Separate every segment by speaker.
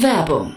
Speaker 1: Werbung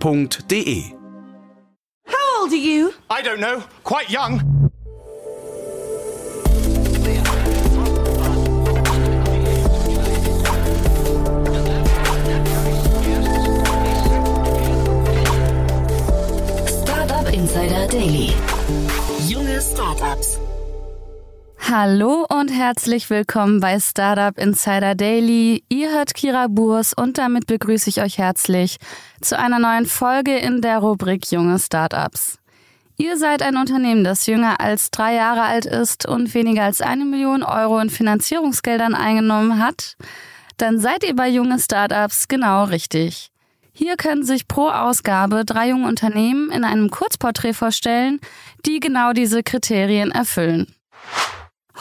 Speaker 2: www.ftf.de.
Speaker 3: How old are you?
Speaker 4: I don't know. Quite young.
Speaker 1: Startup Insider Daily. Junge Startups.
Speaker 5: Hallo und herzlich willkommen bei Startup Insider Daily. Ihr hört Kira Burs und damit begrüße ich euch herzlich zu einer neuen Folge in der Rubrik Junge Startups. Ihr seid ein Unternehmen, das jünger als drei Jahre alt ist und weniger als eine Million Euro in Finanzierungsgeldern eingenommen hat, dann seid ihr bei junge Startups genau richtig. Hier können sich pro Ausgabe drei junge Unternehmen in einem Kurzporträt vorstellen, die genau diese Kriterien erfüllen.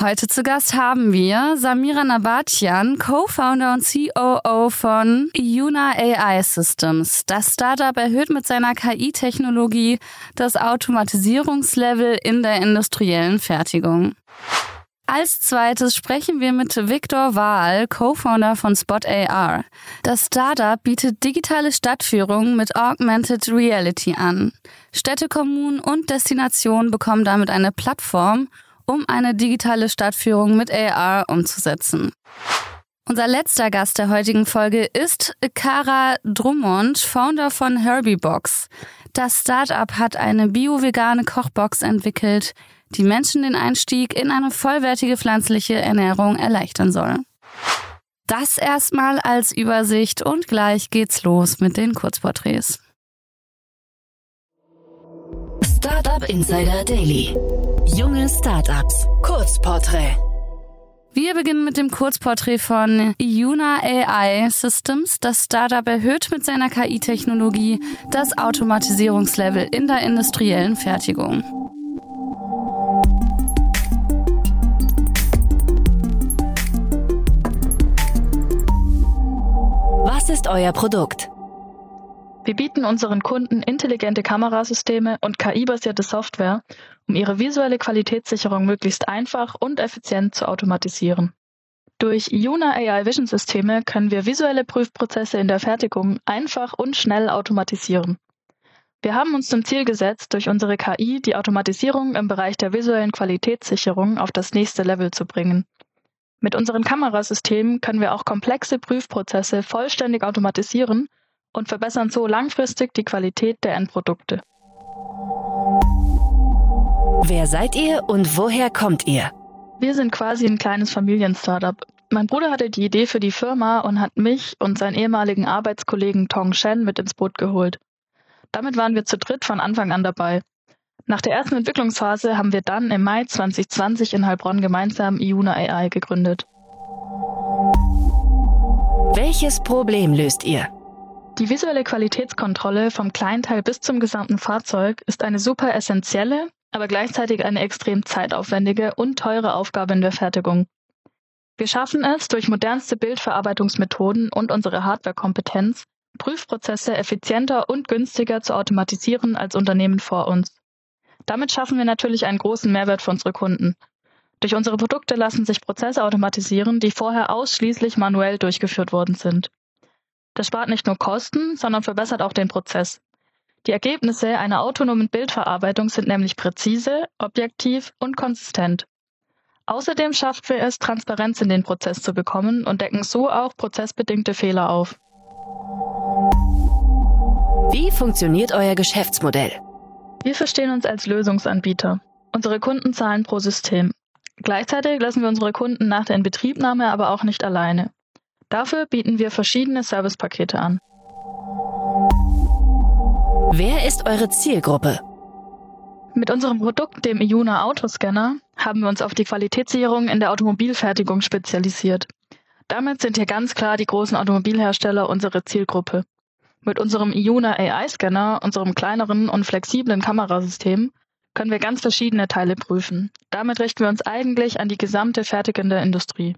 Speaker 5: Heute zu Gast haben wir Samira Nabatian, Co-Founder und COO von Yuna AI Systems. Das Startup erhöht mit seiner KI-Technologie das Automatisierungslevel in der industriellen Fertigung. Als zweites sprechen wir mit Viktor Wahl, Co-Founder von Spot AR. Das Startup bietet digitale Stadtführungen mit Augmented Reality an. Städte, Kommunen und Destinationen bekommen damit eine Plattform, um eine digitale Stadtführung mit AR umzusetzen. Unser letzter Gast der heutigen Folge ist Cara Drummond, Founder von Herbie-Box. Das Startup hat eine bio-vegane Kochbox entwickelt, die Menschen den Einstieg in eine vollwertige pflanzliche Ernährung erleichtern soll. Das erstmal als Übersicht und gleich geht's los mit den Kurzporträts.
Speaker 1: Startup Insider Daily. Junge Startups. Kurzporträt.
Speaker 5: Wir beginnen mit dem Kurzporträt von Yuna AI Systems. Das Startup erhöht mit seiner KI-Technologie das Automatisierungslevel in der industriellen Fertigung.
Speaker 1: Was ist euer Produkt?
Speaker 6: Wir bieten unseren Kunden intelligente Kamerasysteme und KI-basierte Software, um ihre visuelle Qualitätssicherung möglichst einfach und effizient zu automatisieren. Durch Yuna AI Vision Systeme können wir visuelle Prüfprozesse in der Fertigung einfach und schnell automatisieren. Wir haben uns zum Ziel gesetzt, durch unsere KI die Automatisierung im Bereich der visuellen Qualitätssicherung auf das nächste Level zu bringen. Mit unseren Kamerasystemen können wir auch komplexe Prüfprozesse vollständig automatisieren und verbessern so langfristig die Qualität der Endprodukte.
Speaker 1: Wer seid ihr und woher kommt ihr?
Speaker 6: Wir sind quasi ein kleines Familien-Startup. Mein Bruder hatte die Idee für die Firma und hat mich und seinen ehemaligen Arbeitskollegen Tong Shen mit ins Boot geholt. Damit waren wir zu dritt von Anfang an dabei. Nach der ersten Entwicklungsphase haben wir dann im Mai 2020 in Heilbronn gemeinsam Iuna AI gegründet.
Speaker 1: Welches Problem löst ihr?
Speaker 6: Die visuelle Qualitätskontrolle vom Kleinteil bis zum gesamten Fahrzeug ist eine super essentielle, aber gleichzeitig eine extrem zeitaufwendige und teure Aufgabe in der Fertigung. Wir schaffen es durch modernste Bildverarbeitungsmethoden und unsere Hardwarekompetenz, Prüfprozesse effizienter und günstiger zu automatisieren als Unternehmen vor uns. Damit schaffen wir natürlich einen großen Mehrwert für unsere Kunden. Durch unsere Produkte lassen sich Prozesse automatisieren, die vorher ausschließlich manuell durchgeführt worden sind. Das spart nicht nur Kosten, sondern verbessert auch den Prozess. Die Ergebnisse einer autonomen Bildverarbeitung sind nämlich präzise, objektiv und konsistent. Außerdem schaffen wir es, Transparenz in den Prozess zu bekommen und decken so auch prozessbedingte Fehler auf.
Speaker 1: Wie funktioniert euer Geschäftsmodell?
Speaker 6: Wir verstehen uns als Lösungsanbieter. Unsere Kunden zahlen pro System. Gleichzeitig lassen wir unsere Kunden nach der Inbetriebnahme aber auch nicht alleine. Dafür bieten wir verschiedene Servicepakete an.
Speaker 1: Wer ist eure Zielgruppe?
Speaker 6: Mit unserem Produkt, dem Iuna Autoscanner, haben wir uns auf die Qualitätssicherung in der Automobilfertigung spezialisiert. Damit sind hier ganz klar die großen Automobilhersteller unsere Zielgruppe. Mit unserem Iuna AI-Scanner, unserem kleineren und flexiblen Kamerasystem, können wir ganz verschiedene Teile prüfen. Damit richten wir uns eigentlich an die gesamte fertigende Industrie.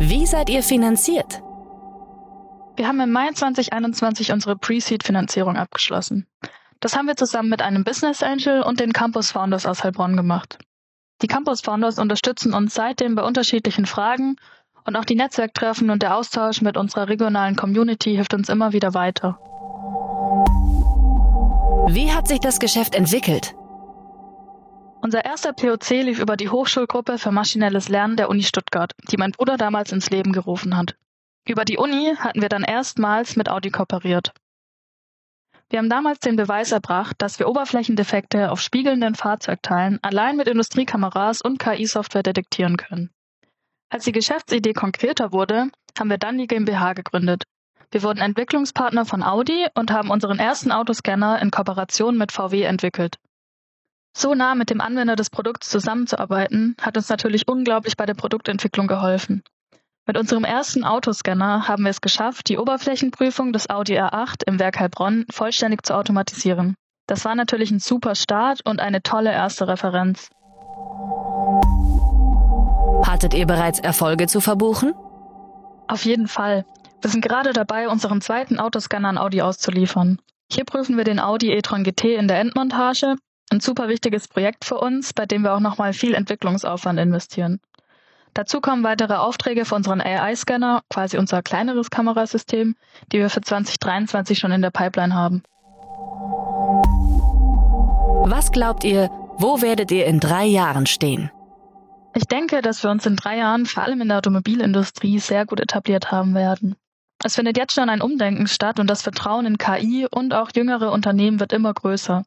Speaker 1: Wie seid ihr finanziert?
Speaker 6: Wir haben im Mai 2021 unsere Pre-Seed-Finanzierung abgeschlossen. Das haben wir zusammen mit einem Business Angel und den Campus Founders aus Heilbronn gemacht. Die Campus Founders unterstützen uns seitdem bei unterschiedlichen Fragen und auch die Netzwerktreffen und der Austausch mit unserer regionalen Community hilft uns immer wieder weiter.
Speaker 1: Wie hat sich das Geschäft entwickelt?
Speaker 6: Unser erster POC lief über die Hochschulgruppe für maschinelles Lernen der Uni Stuttgart, die mein Bruder damals ins Leben gerufen hat. Über die Uni hatten wir dann erstmals mit Audi kooperiert. Wir haben damals den Beweis erbracht, dass wir Oberflächendefekte auf spiegelnden Fahrzeugteilen allein mit Industriekameras und KI-Software detektieren können. Als die Geschäftsidee konkreter wurde, haben wir dann die GmbH gegründet. Wir wurden Entwicklungspartner von Audi und haben unseren ersten Autoscanner in Kooperation mit VW entwickelt. So nah mit dem Anwender des Produkts zusammenzuarbeiten, hat uns natürlich unglaublich bei der Produktentwicklung geholfen. Mit unserem ersten Autoscanner haben wir es geschafft, die Oberflächenprüfung des Audi R8 im Werk Heilbronn vollständig zu automatisieren. Das war natürlich ein super Start und eine tolle erste Referenz.
Speaker 1: Hattet ihr bereits Erfolge zu verbuchen?
Speaker 6: Auf jeden Fall. Wir sind gerade dabei, unseren zweiten Autoscanner an Audi auszuliefern. Hier prüfen wir den Audi e-tron GT in der Endmontage. Ein super wichtiges Projekt für uns, bei dem wir auch nochmal viel Entwicklungsaufwand investieren. Dazu kommen weitere Aufträge für unseren AI-Scanner, quasi unser kleineres Kamerasystem, die wir für 2023 schon in der Pipeline haben.
Speaker 1: Was glaubt ihr, wo werdet ihr in drei Jahren stehen?
Speaker 6: Ich denke, dass wir uns in drei Jahren vor allem in der Automobilindustrie sehr gut etabliert haben werden. Es findet jetzt schon ein Umdenken statt und das Vertrauen in KI und auch jüngere Unternehmen wird immer größer.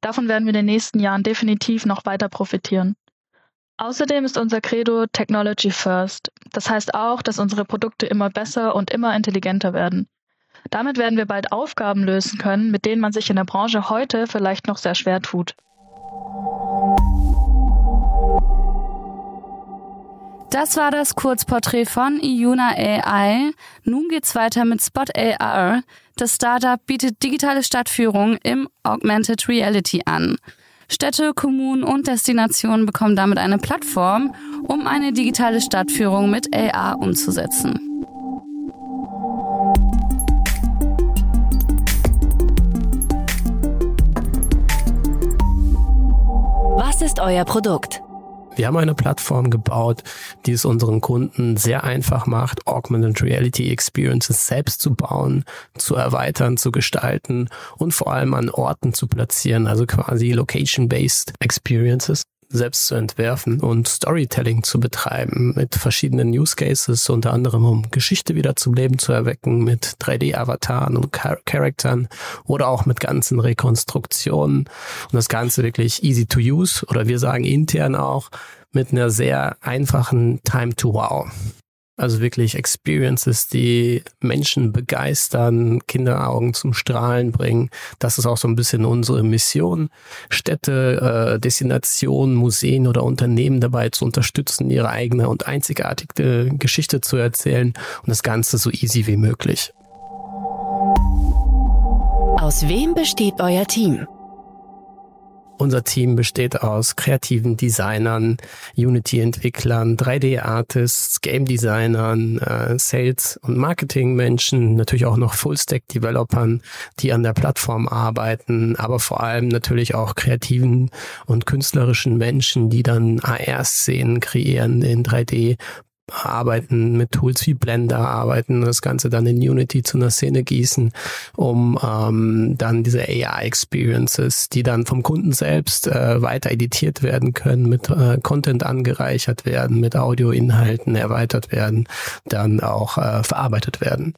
Speaker 6: Davon werden wir in den nächsten Jahren definitiv noch weiter profitieren. Außerdem ist unser Credo Technology First. Das heißt auch, dass unsere Produkte immer besser und immer intelligenter werden. Damit werden wir bald Aufgaben lösen können, mit denen man sich in der Branche heute vielleicht noch sehr schwer tut.
Speaker 5: Das war das Kurzporträt von Iuna AI. Nun geht's weiter mit Spot AR. Das Startup bietet digitale Stadtführung im Augmented Reality an. Städte, Kommunen und Destinationen bekommen damit eine Plattform, um eine digitale Stadtführung mit AR umzusetzen.
Speaker 1: Was ist euer Produkt?
Speaker 7: Wir haben eine Plattform gebaut, die es unseren Kunden sehr einfach macht, Augmented Reality Experiences selbst zu bauen, zu erweitern, zu gestalten und vor allem an Orten zu platzieren, also quasi Location-Based Experiences selbst zu entwerfen und Storytelling zu betreiben mit verschiedenen Use Cases, unter anderem um Geschichte wieder zum Leben zu erwecken mit 3D-Avataren und Char Charaktern oder auch mit ganzen Rekonstruktionen und das Ganze wirklich easy to use oder wir sagen intern auch mit einer sehr einfachen Time to Wow. Also wirklich Experiences, die Menschen begeistern, Kinderaugen zum Strahlen bringen. Das ist auch so ein bisschen unsere Mission, Städte, äh, Destinationen, Museen oder Unternehmen dabei zu unterstützen, ihre eigene und einzigartige Geschichte zu erzählen und das Ganze so easy wie möglich.
Speaker 1: Aus wem besteht euer Team?
Speaker 7: Unser Team besteht aus kreativen Designern, Unity-Entwicklern, 3D-Artists, Game-Designern, äh, Sales- und Marketing-Menschen, natürlich auch noch Full-Stack-Developern, die an der Plattform arbeiten, aber vor allem natürlich auch kreativen und künstlerischen Menschen, die dann AR-Szenen kreieren in 3D, arbeiten mit Tools wie Blender, arbeiten das Ganze dann in Unity zu einer Szene gießen, um ähm, dann diese AI-Experiences, die dann vom Kunden selbst äh, weiter editiert werden können, mit äh, Content angereichert werden, mit Audioinhalten erweitert werden, dann auch äh, verarbeitet werden.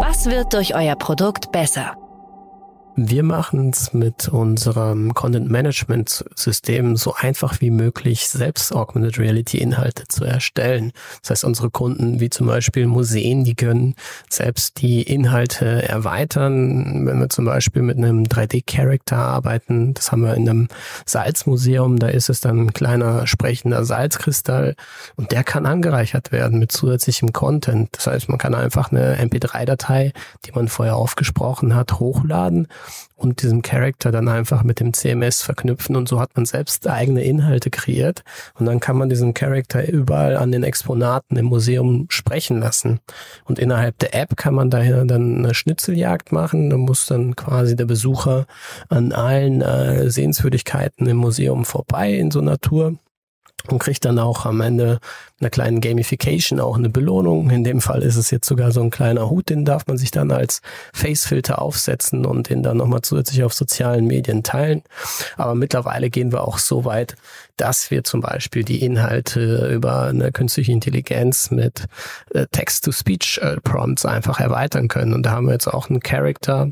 Speaker 1: Was wird durch euer Produkt besser?
Speaker 7: Wir machen es mit unserem Content Management System so einfach wie möglich, selbst Augmented Reality Inhalte zu erstellen. Das heißt, unsere Kunden, wie zum Beispiel Museen, die können selbst die Inhalte erweitern. Wenn wir zum Beispiel mit einem 3D-Character arbeiten, das haben wir in einem Salzmuseum, da ist es dann ein kleiner sprechender Salzkristall und der kann angereichert werden mit zusätzlichem Content. Das heißt, man kann einfach eine MP3-Datei, die man vorher aufgesprochen hat, hochladen und diesem Character dann einfach mit dem CMS verknüpfen und so hat man selbst eigene Inhalte kreiert und dann kann man diesen Character überall an den Exponaten im Museum sprechen lassen. Und innerhalb der App kann man daher dann eine Schnitzeljagd machen, da muss dann quasi der Besucher an allen äh, Sehenswürdigkeiten im Museum vorbei in so einer Tour und kriegt dann auch am Ende einer kleinen Gamification auch eine Belohnung. In dem Fall ist es jetzt sogar so ein kleiner Hut, den darf man sich dann als Facefilter aufsetzen und den dann nochmal zusätzlich auf sozialen Medien teilen. Aber mittlerweile gehen wir auch so weit, dass wir zum Beispiel die Inhalte über eine künstliche Intelligenz mit äh, Text-to-Speech-Prompts einfach erweitern können. Und da haben wir jetzt auch einen Character,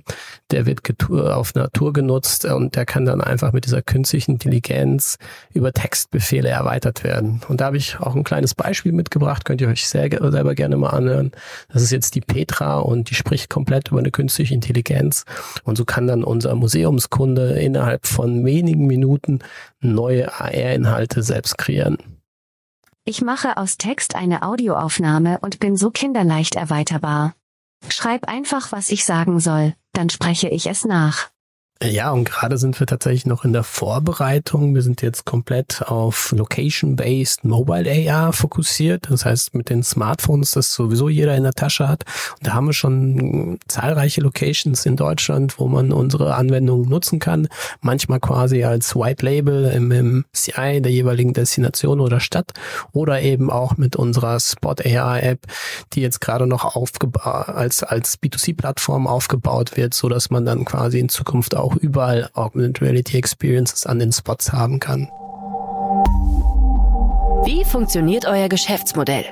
Speaker 7: der wird auf Natur genutzt und der kann dann einfach mit dieser künstlichen Intelligenz über Textbefehle erweitert werden. Und da habe ich auch ein kleines Beispiel mitgebracht, könnt ihr euch sehr, selber gerne mal anhören. Das ist jetzt die Petra und die spricht komplett über eine künstliche Intelligenz. Und so kann dann unser Museumskunde innerhalb von wenigen Minuten neue AR-Inhalte selbst kreieren.
Speaker 8: Ich mache aus Text eine Audioaufnahme und bin so kinderleicht erweiterbar. Schreib einfach, was ich sagen soll, dann spreche ich es nach.
Speaker 7: Ja, und gerade sind wir tatsächlich noch in der Vorbereitung. Wir sind jetzt komplett auf Location-Based Mobile AR fokussiert. Das heißt, mit den Smartphones, das sowieso jeder in der Tasche hat. Und da haben wir schon zahlreiche Locations in Deutschland, wo man unsere Anwendungen nutzen kann. Manchmal quasi als White Label im, im CI der jeweiligen Destination oder Stadt oder eben auch mit unserer Spot AR App, die jetzt gerade noch aufgebaut, als, als B2C-Plattform aufgebaut wird, so dass man dann quasi in Zukunft auch auch überall Augmented Reality Experiences an den Spots haben kann.
Speaker 1: Wie funktioniert euer Geschäftsmodell?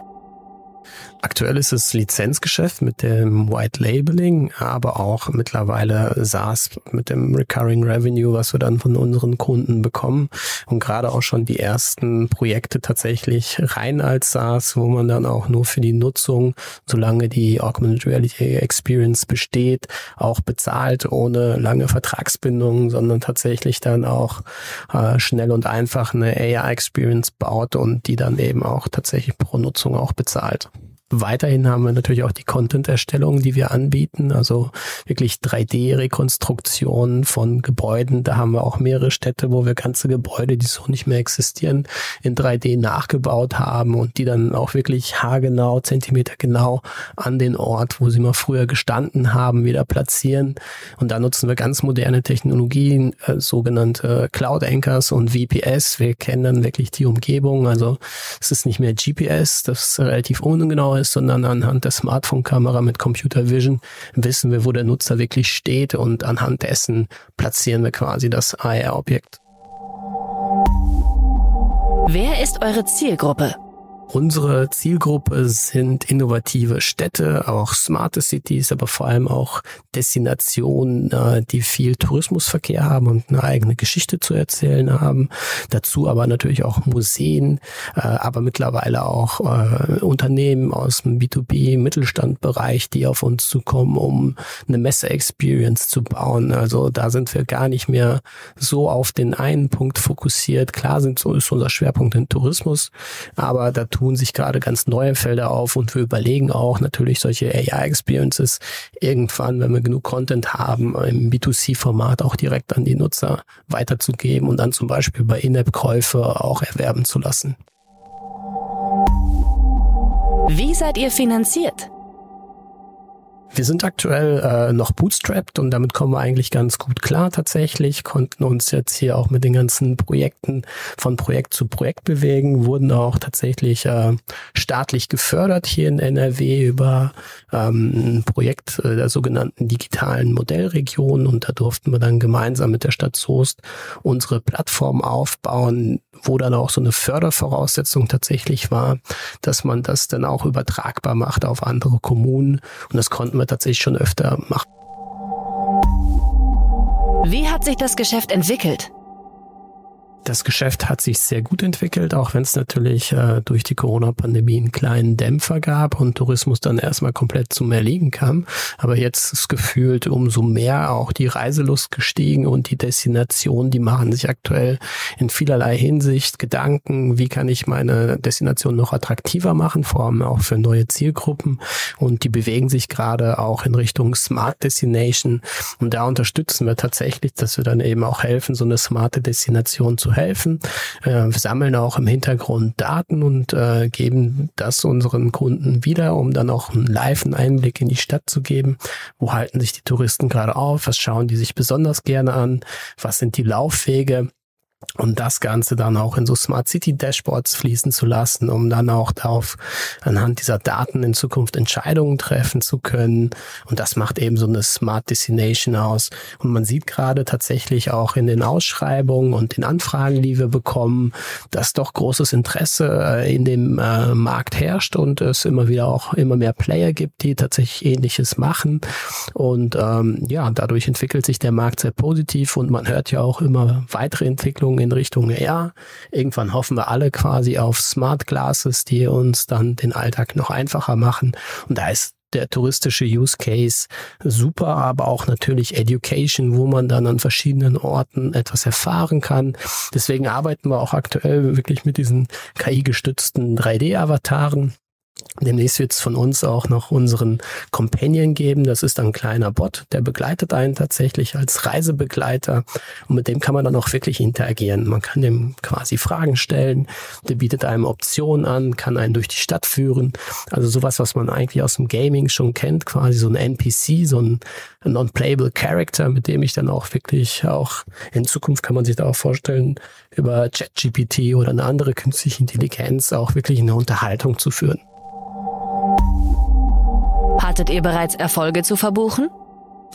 Speaker 7: Aktuell ist es Lizenzgeschäft mit dem White Labeling, aber auch mittlerweile SaaS mit dem Recurring Revenue, was wir dann von unseren Kunden bekommen. Und gerade auch schon die ersten Projekte tatsächlich rein als SaaS, wo man dann auch nur für die Nutzung, solange die Augmented Reality Experience besteht, auch bezahlt, ohne lange Vertragsbindungen, sondern tatsächlich dann auch äh, schnell und einfach eine AR Experience baut und die dann eben auch tatsächlich pro Nutzung auch bezahlt. Weiterhin haben wir natürlich auch die Content-Erstellung, die wir anbieten, also wirklich 3D-Rekonstruktionen von Gebäuden. Da haben wir auch mehrere Städte, wo wir ganze Gebäude, die so nicht mehr existieren, in 3D nachgebaut haben und die dann auch wirklich haargenau, zentimetergenau an den Ort, wo sie mal früher gestanden haben, wieder platzieren. Und da nutzen wir ganz moderne Technologien, äh, sogenannte Cloud Anchors und VPS. Wir kennen dann wirklich die Umgebung. Also es ist nicht mehr GPS, das ist relativ ungenau ist, sondern anhand der Smartphone-Kamera mit Computer Vision wissen wir, wo der Nutzer wirklich steht und anhand dessen platzieren wir quasi das AR-Objekt.
Speaker 1: Wer ist eure Zielgruppe?
Speaker 7: Unsere Zielgruppe sind innovative Städte, auch smarte Cities, aber vor allem auch Destinationen, äh, die viel Tourismusverkehr haben und eine eigene Geschichte zu erzählen haben. Dazu aber natürlich auch Museen, äh, aber mittlerweile auch äh, Unternehmen aus dem B2B-Mittelstandbereich, die auf uns zukommen, um eine Messe-Experience zu bauen. Also da sind wir gar nicht mehr so auf den einen Punkt fokussiert. Klar sind so ist unser Schwerpunkt in Tourismus, aber da tun sich gerade ganz neue Felder auf und wir überlegen auch natürlich solche AI-Experiences irgendwann, wenn wir genug Content haben, im B2C-Format auch direkt an die Nutzer weiterzugeben und dann zum Beispiel bei In-App-Käufe auch erwerben zu lassen.
Speaker 1: Wie seid ihr finanziert?
Speaker 7: Wir sind aktuell äh, noch bootstrapped und damit kommen wir eigentlich ganz gut klar tatsächlich, konnten uns jetzt hier auch mit den ganzen Projekten von Projekt zu Projekt bewegen, wurden auch tatsächlich äh, staatlich gefördert hier in NRW über ähm, ein Projekt äh, der sogenannten digitalen Modellregion. Und da durften wir dann gemeinsam mit der Stadt Soest unsere Plattform aufbauen, wo dann auch so eine Fördervoraussetzung tatsächlich war, dass man das dann auch übertragbar macht auf andere Kommunen. Und das konnten wir tatsächlich schon öfter machen.
Speaker 1: Wie hat sich das Geschäft entwickelt?
Speaker 7: Das Geschäft hat sich sehr gut entwickelt, auch wenn es natürlich äh, durch die Corona-Pandemie einen kleinen Dämpfer gab und Tourismus dann erstmal komplett zum Erliegen kam. Aber jetzt ist gefühlt umso mehr auch die Reiselust gestiegen und die Destinationen, die machen sich aktuell in vielerlei Hinsicht Gedanken, wie kann ich meine Destination noch attraktiver machen, vor allem auch für neue Zielgruppen. Und die bewegen sich gerade auch in Richtung Smart Destination. Und da unterstützen wir tatsächlich, dass wir dann eben auch helfen, so eine smarte Destination zu helfen. Äh, wir sammeln auch im Hintergrund Daten und äh, geben das unseren Kunden wieder, um dann auch einen live Einblick in die Stadt zu geben. Wo halten sich die Touristen gerade auf? Was schauen die sich besonders gerne an? Was sind die Laufwege? Und das Ganze dann auch in so Smart City Dashboards fließen zu lassen, um dann auch darauf anhand dieser Daten in Zukunft Entscheidungen treffen zu können. Und das macht eben so eine Smart Destination aus. Und man sieht gerade tatsächlich auch in den Ausschreibungen und den Anfragen, die wir bekommen, dass doch großes Interesse äh, in dem äh, Markt herrscht und es immer wieder auch immer mehr Player gibt, die tatsächlich ähnliches machen. Und ähm, ja, dadurch entwickelt sich der Markt sehr positiv und man hört ja auch immer weitere Entwicklungen Entwicklung in Richtung AR. Irgendwann hoffen wir alle quasi auf Smart Glasses, die uns dann den Alltag noch einfacher machen. Und da ist der touristische Use Case super, aber auch natürlich Education, wo man dann an verschiedenen Orten etwas erfahren kann. Deswegen arbeiten wir auch aktuell wirklich mit diesen KI-gestützten 3D-Avataren. Demnächst wird es von uns auch noch unseren Companion geben. Das ist ein kleiner Bot, der begleitet einen tatsächlich als Reisebegleiter und mit dem kann man dann auch wirklich interagieren. Man kann dem quasi Fragen stellen, der bietet einem Optionen an, kann einen durch die Stadt führen. Also sowas, was man eigentlich aus dem Gaming schon kennt, quasi so ein NPC, so ein non-playable Character, mit dem ich dann auch wirklich auch in Zukunft kann man sich da auch vorstellen, über ChatGPT oder eine andere künstliche Intelligenz auch wirklich eine Unterhaltung zu führen.
Speaker 1: Hattet ihr bereits Erfolge zu verbuchen?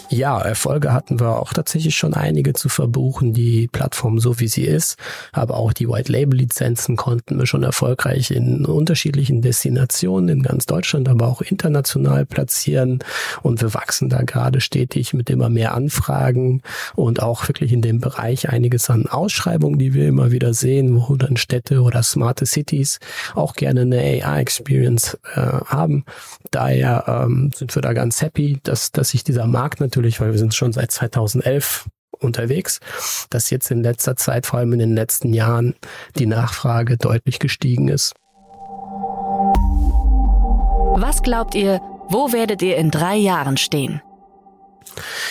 Speaker 7: Ja, Erfolge hatten wir auch tatsächlich schon einige zu verbuchen, die Plattform so wie sie ist, aber auch die White Label Lizenzen konnten wir schon erfolgreich in unterschiedlichen Destinationen in ganz Deutschland, aber auch international platzieren und wir wachsen da gerade stetig mit immer mehr Anfragen und auch wirklich in dem Bereich einiges an Ausschreibungen, die wir immer wieder sehen, wo dann Städte oder smarte Cities auch gerne eine AI Experience äh, haben. Daher ähm, sind wir da ganz happy, dass, dass sich dieser Markt natürlich, weil wir sind schon seit 2011 unterwegs, dass jetzt in letzter Zeit, vor allem in den letzten Jahren, die Nachfrage deutlich gestiegen ist.
Speaker 1: Was glaubt ihr, wo werdet ihr in drei Jahren stehen?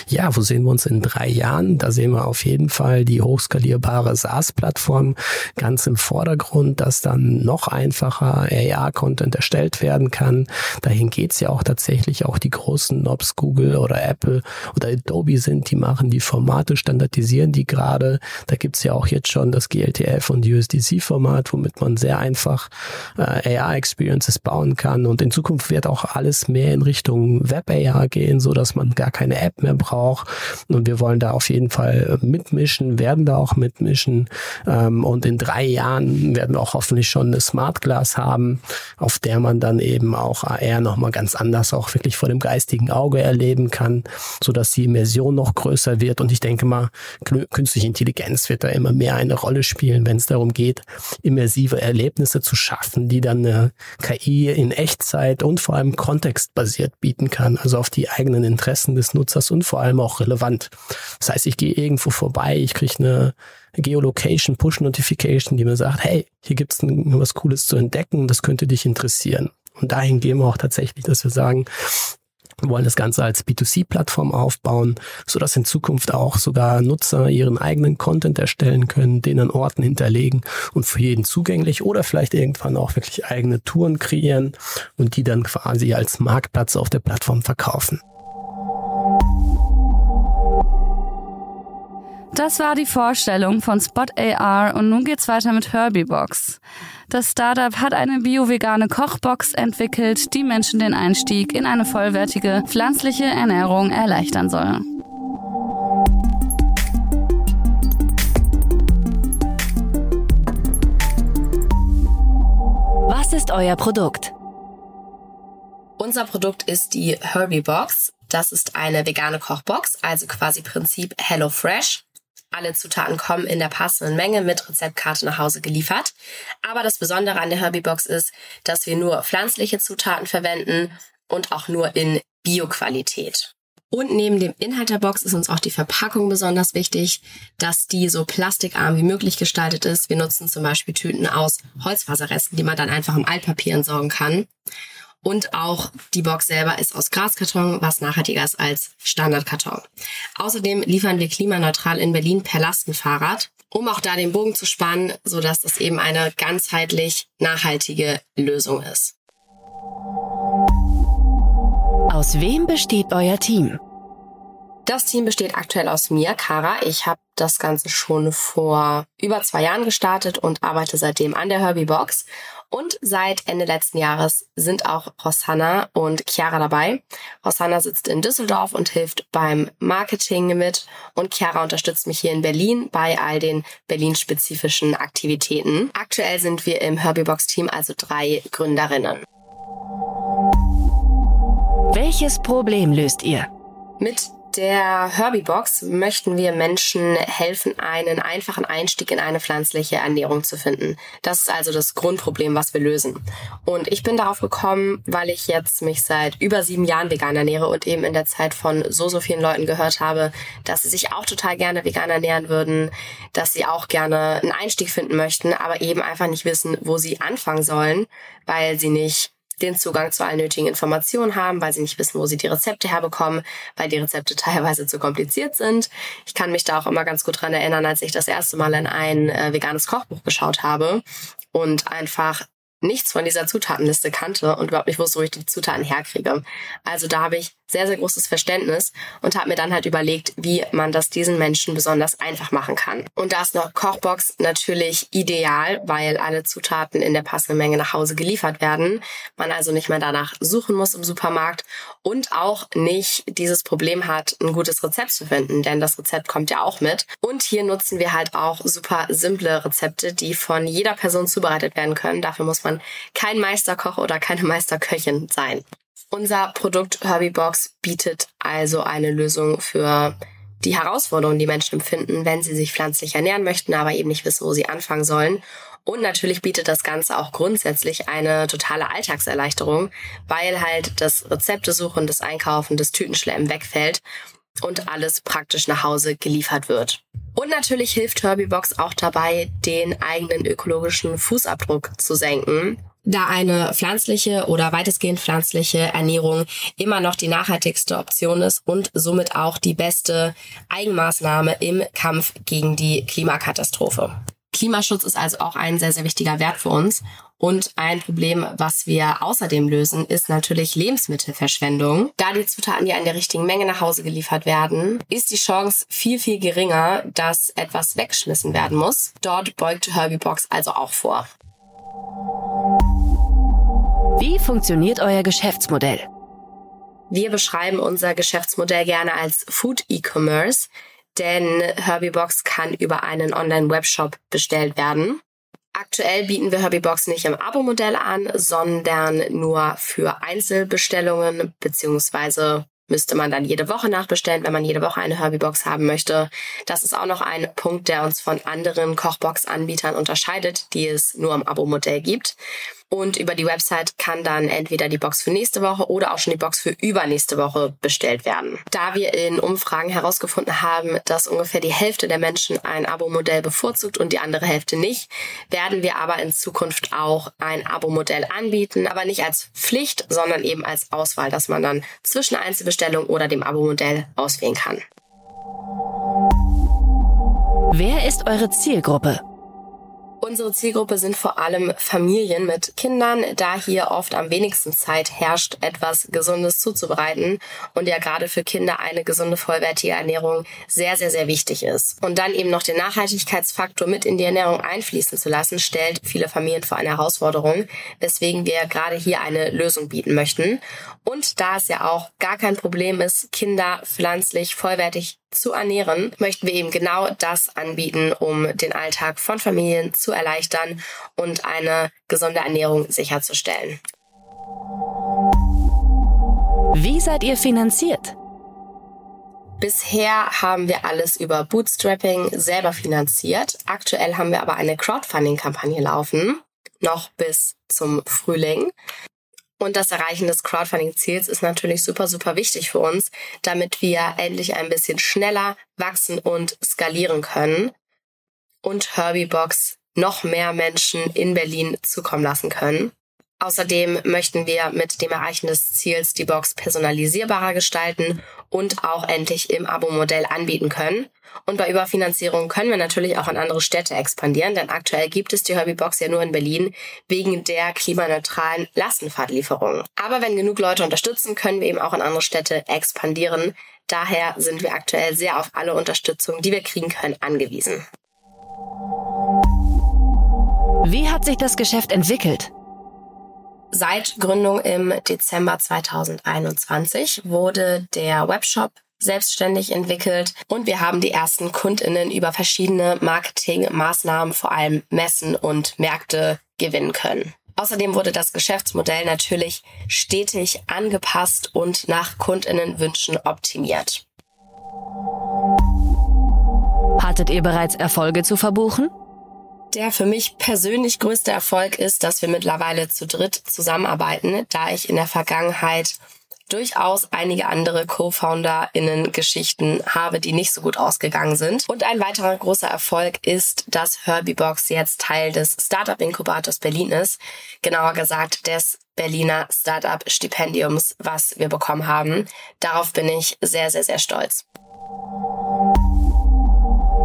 Speaker 7: Ja, wo sehen wir uns in drei Jahren? Da sehen wir auf jeden Fall die hochskalierbare SaaS-Plattform ganz im Vordergrund, dass dann noch einfacher AR-Content erstellt werden kann. Dahin geht's ja auch tatsächlich. Auch die großen, ob's Google oder Apple oder Adobe sind, die machen die Formate, standardisieren die gerade. Da gibt's ja auch jetzt schon das GLTF und USDC-Format, womit man sehr einfach äh, AR-Experiences bauen kann. Und in Zukunft wird auch alles mehr in Richtung Web-AR gehen, so dass man gar keine App mehr braucht. Und wir wollen da auf jeden Fall mitmischen, werden da auch mitmischen. Ähm, und in drei Jahren werden wir auch hoffentlich schon eine Smart Glass haben, auf der man dann eben auch AR nochmal ganz anders auch wirklich vor dem geistigen Auge erleben kann, so dass die Immersion noch größer wird. Und ich denke mal, künstliche Intelligenz wird da immer mehr eine Rolle spielen, wenn es darum geht, immersive Erlebnisse zu schaffen, die dann eine KI in Echtzeit und vor allem kontextbasiert bieten kann, also auf die eigenen Interessen des Nutzers Nutzers und vor allem auch relevant. Das heißt, ich gehe irgendwo vorbei, ich kriege eine Geolocation Push Notification, die mir sagt, hey, hier gibt's was Cooles zu entdecken, das könnte dich interessieren. Und dahin gehen wir auch tatsächlich, dass wir sagen, wir wollen das Ganze als B2C-Plattform aufbauen, so dass in Zukunft auch sogar Nutzer ihren eigenen Content erstellen können, den an Orten hinterlegen und für jeden zugänglich oder vielleicht irgendwann auch wirklich eigene Touren kreieren und die dann quasi als Marktplatz auf der Plattform verkaufen.
Speaker 5: Das war die Vorstellung von Spot AR und nun geht's weiter mit Herbie-Box. Das Startup hat eine bio-vegane Kochbox entwickelt, die Menschen den Einstieg in eine vollwertige pflanzliche Ernährung erleichtern soll.
Speaker 1: Was ist euer Produkt?
Speaker 9: Unser Produkt ist die Herbie Box. Das ist eine vegane Kochbox, also quasi Prinzip Hello Fresh. Alle Zutaten kommen in der passenden Menge mit Rezeptkarte nach Hause geliefert. Aber das Besondere an der Herbie-Box ist, dass wir nur pflanzliche Zutaten verwenden und auch nur in Bioqualität. Und neben dem Inhalt der Box ist uns auch die Verpackung besonders wichtig, dass die so plastikarm wie möglich gestaltet ist. Wir nutzen zum Beispiel Tüten aus Holzfaserresten, die man dann einfach im Altpapier entsorgen kann. Und auch die Box selber ist aus Graskarton, was nachhaltiger ist als Standardkarton. Außerdem liefern wir klimaneutral in Berlin per Lastenfahrrad, um auch da den Bogen zu spannen, sodass das eben eine ganzheitlich nachhaltige Lösung ist.
Speaker 1: Aus wem besteht euer Team?
Speaker 9: Das Team besteht aktuell aus mir, Kara. Ich habe das Ganze schon vor über zwei Jahren gestartet und arbeite seitdem an der Herbie Box. Und seit Ende letzten Jahres sind auch Rosanna und Chiara dabei. Rosanna sitzt in Düsseldorf und hilft beim Marketing mit und Chiara unterstützt mich hier in Berlin bei all den Berlin-spezifischen Aktivitäten. Aktuell sind wir im Herbie Box Team also drei Gründerinnen.
Speaker 1: Welches Problem löst ihr?
Speaker 9: Mit der Herbie-Box möchten wir Menschen helfen, einen einfachen Einstieg in eine pflanzliche Ernährung zu finden. Das ist also das Grundproblem, was wir lösen. Und ich bin darauf gekommen, weil ich jetzt mich seit über sieben Jahren vegan ernähre und eben in der Zeit von so, so vielen Leuten gehört habe, dass sie sich auch total gerne vegan ernähren würden, dass sie auch gerne einen Einstieg finden möchten, aber eben einfach nicht wissen, wo sie anfangen sollen, weil sie nicht den Zugang zu allen nötigen Informationen haben, weil sie nicht wissen, wo sie die Rezepte herbekommen, weil die Rezepte teilweise zu kompliziert sind. Ich kann mich da auch immer ganz gut dran erinnern, als ich das erste Mal in ein äh, veganes Kochbuch geschaut habe und einfach nichts von dieser Zutatenliste kannte und überhaupt nicht wusste, wo ich die Zutaten herkriege. Also da habe ich sehr, sehr großes Verständnis und habe mir dann halt überlegt, wie man das diesen Menschen besonders einfach machen kann. Und da ist noch Kochbox natürlich ideal, weil alle Zutaten in der passenden Menge nach Hause geliefert werden. Man also nicht mehr danach suchen muss im Supermarkt und auch nicht dieses Problem hat, ein gutes Rezept zu finden, denn das Rezept kommt ja auch mit. Und hier nutzen wir halt auch super simple Rezepte, die von jeder Person zubereitet werden können. Dafür muss man kein Meisterkoch oder keine Meisterköchin sein. Unser Produkt Herbie-Box bietet also eine Lösung für die Herausforderungen, die Menschen empfinden, wenn sie sich pflanzlich ernähren möchten, aber eben nicht wissen, wo sie anfangen sollen. Und natürlich bietet das Ganze auch grundsätzlich eine totale Alltagserleichterung, weil halt das Rezeptesuchen, das Einkaufen, das Tütenschleppen wegfällt und alles praktisch nach Hause geliefert wird. Und natürlich hilft Herbie-Box auch dabei, den eigenen ökologischen Fußabdruck zu senken da eine pflanzliche oder weitestgehend pflanzliche Ernährung immer noch die nachhaltigste Option ist und somit auch die beste Eigenmaßnahme im Kampf gegen die Klimakatastrophe. Klimaschutz ist also auch ein sehr, sehr wichtiger Wert für uns. Und ein Problem, was wir außerdem lösen, ist natürlich Lebensmittelverschwendung. Da die Zutaten ja in der richtigen Menge nach Hause geliefert werden, ist die Chance viel, viel geringer, dass etwas weggeschmissen werden muss. Dort beugt Herbie-Box also auch vor.
Speaker 1: Wie funktioniert euer Geschäftsmodell?
Speaker 9: Wir beschreiben unser Geschäftsmodell gerne als Food E-Commerce denn Herbie-Box kann über einen Online-Webshop bestellt werden. Aktuell bieten wir Herbie-Box nicht im Abo-Modell an, sondern nur für Einzelbestellungen, beziehungsweise müsste man dann jede Woche nachbestellen, wenn man jede Woche eine Herbie-Box haben möchte. Das ist auch noch ein Punkt, der uns von anderen Kochbox-Anbietern unterscheidet, die es nur im Abo-Modell gibt. Und über die Website kann dann entweder die Box für nächste Woche oder auch schon die Box für übernächste Woche bestellt werden. Da wir in Umfragen herausgefunden haben, dass ungefähr die Hälfte der Menschen ein Abo-Modell bevorzugt und die andere Hälfte nicht, werden wir aber in Zukunft auch ein Abo-Modell anbieten, aber nicht als Pflicht, sondern eben als Auswahl, dass man dann zwischen Einzelbestellung oder dem Abo-Modell auswählen kann.
Speaker 1: Wer ist eure Zielgruppe?
Speaker 9: Unsere Zielgruppe sind vor allem Familien mit Kindern, da hier oft am wenigsten Zeit herrscht, etwas Gesundes zuzubereiten und ja gerade für Kinder eine gesunde, vollwertige Ernährung sehr, sehr, sehr wichtig ist. Und dann eben noch den Nachhaltigkeitsfaktor mit in die Ernährung einfließen zu lassen, stellt viele Familien vor eine Herausforderung, weswegen wir gerade hier eine Lösung bieten möchten. Und da es ja auch gar kein Problem ist, Kinder pflanzlich vollwertig zu ernähren, möchten wir eben genau das anbieten, um den Alltag von Familien zu erleichtern und eine gesunde Ernährung sicherzustellen.
Speaker 1: Wie seid ihr finanziert?
Speaker 9: Bisher haben wir alles über Bootstrapping selber finanziert. Aktuell haben wir aber eine Crowdfunding-Kampagne laufen, noch bis zum Frühling. Und das Erreichen des Crowdfunding-Ziels ist natürlich super, super wichtig für uns, damit wir endlich ein bisschen schneller wachsen und skalieren können und Herbie-Box noch mehr Menschen in Berlin zukommen lassen können. Außerdem möchten wir mit dem Erreichen des Ziels die Box personalisierbarer gestalten und auch endlich im Abo-Modell anbieten können. Und bei Überfinanzierung können wir natürlich auch in andere Städte expandieren, denn aktuell gibt es die Herbie-Box ja nur in Berlin wegen der klimaneutralen Lastenfahrtlieferung. Aber wenn genug Leute unterstützen, können wir eben auch in andere Städte expandieren. Daher sind wir aktuell sehr auf alle Unterstützung, die wir kriegen können, angewiesen.
Speaker 1: Wie hat sich das Geschäft entwickelt?
Speaker 9: Seit Gründung im Dezember 2021 wurde der Webshop selbstständig entwickelt und wir haben die ersten Kundinnen über verschiedene Marketingmaßnahmen, vor allem Messen und Märkte gewinnen können. Außerdem wurde das Geschäftsmodell natürlich stetig angepasst und nach Kundinnenwünschen optimiert.
Speaker 1: Hattet ihr bereits Erfolge zu verbuchen?
Speaker 9: Der für mich persönlich größte Erfolg ist, dass wir mittlerweile zu dritt zusammenarbeiten, da ich in der Vergangenheit durchaus einige andere Co-FounderInnen Geschichten habe, die nicht so gut ausgegangen sind. Und ein weiterer großer Erfolg ist, dass Herbie-Box jetzt Teil des Startup Inkubators Berlin ist. Genauer gesagt des Berliner Startup Stipendiums, was wir bekommen haben. Darauf bin ich sehr, sehr, sehr stolz.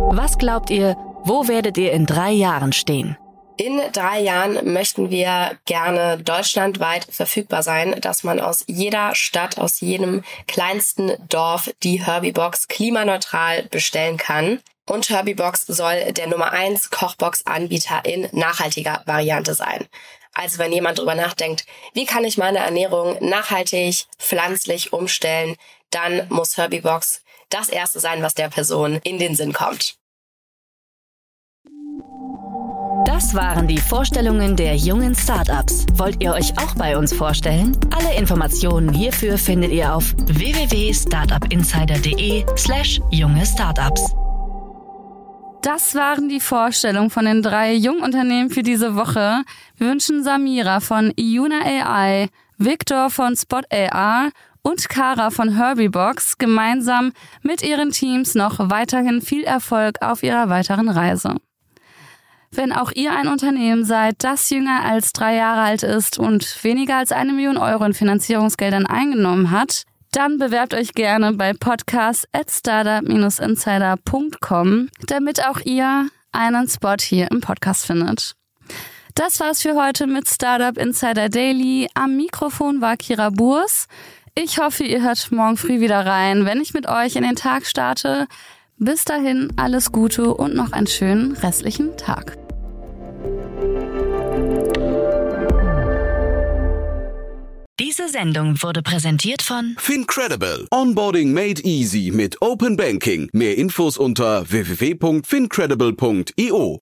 Speaker 1: Was glaubt ihr, wo werdet ihr in drei Jahren stehen?
Speaker 9: In drei Jahren möchten wir gerne deutschlandweit verfügbar sein, dass man aus jeder Stadt, aus jedem kleinsten Dorf die Herbie-Box klimaneutral bestellen kann. Und Herbie-Box soll der Nummer eins Kochbox-Anbieter in nachhaltiger Variante sein. Also wenn jemand drüber nachdenkt, wie kann ich meine Ernährung nachhaltig, pflanzlich umstellen, dann muss Herbie-Box das erste sein, was der Person in den Sinn kommt.
Speaker 1: Das waren die Vorstellungen der jungen Startups. Wollt ihr euch auch bei uns vorstellen? Alle Informationen hierfür findet ihr auf www.startupinsider.de/slash junge Startups.
Speaker 5: Das waren die Vorstellungen von den drei Jungunternehmen für diese Woche. Wir wünschen Samira von Iuna AI, Victor von Spot AR und Kara von Herbie-Box gemeinsam mit ihren Teams noch weiterhin viel Erfolg auf ihrer weiteren Reise. Wenn auch ihr ein Unternehmen seid, das jünger als drei Jahre alt ist und weniger als eine Million Euro in Finanzierungsgeldern eingenommen hat, dann bewerbt euch gerne bei podcast at startup-insider.com, damit auch ihr einen Spot hier im Podcast findet. Das war's für heute mit Startup Insider Daily. Am Mikrofon war Kira Burs. Ich hoffe, ihr hört morgen früh wieder rein, wenn ich mit euch in den Tag starte. Bis dahin alles Gute und noch einen schönen restlichen Tag.
Speaker 1: Diese Sendung wurde präsentiert von
Speaker 2: Fincredible. Onboarding made easy mit Open Banking. Mehr Infos unter www.fincredible.io.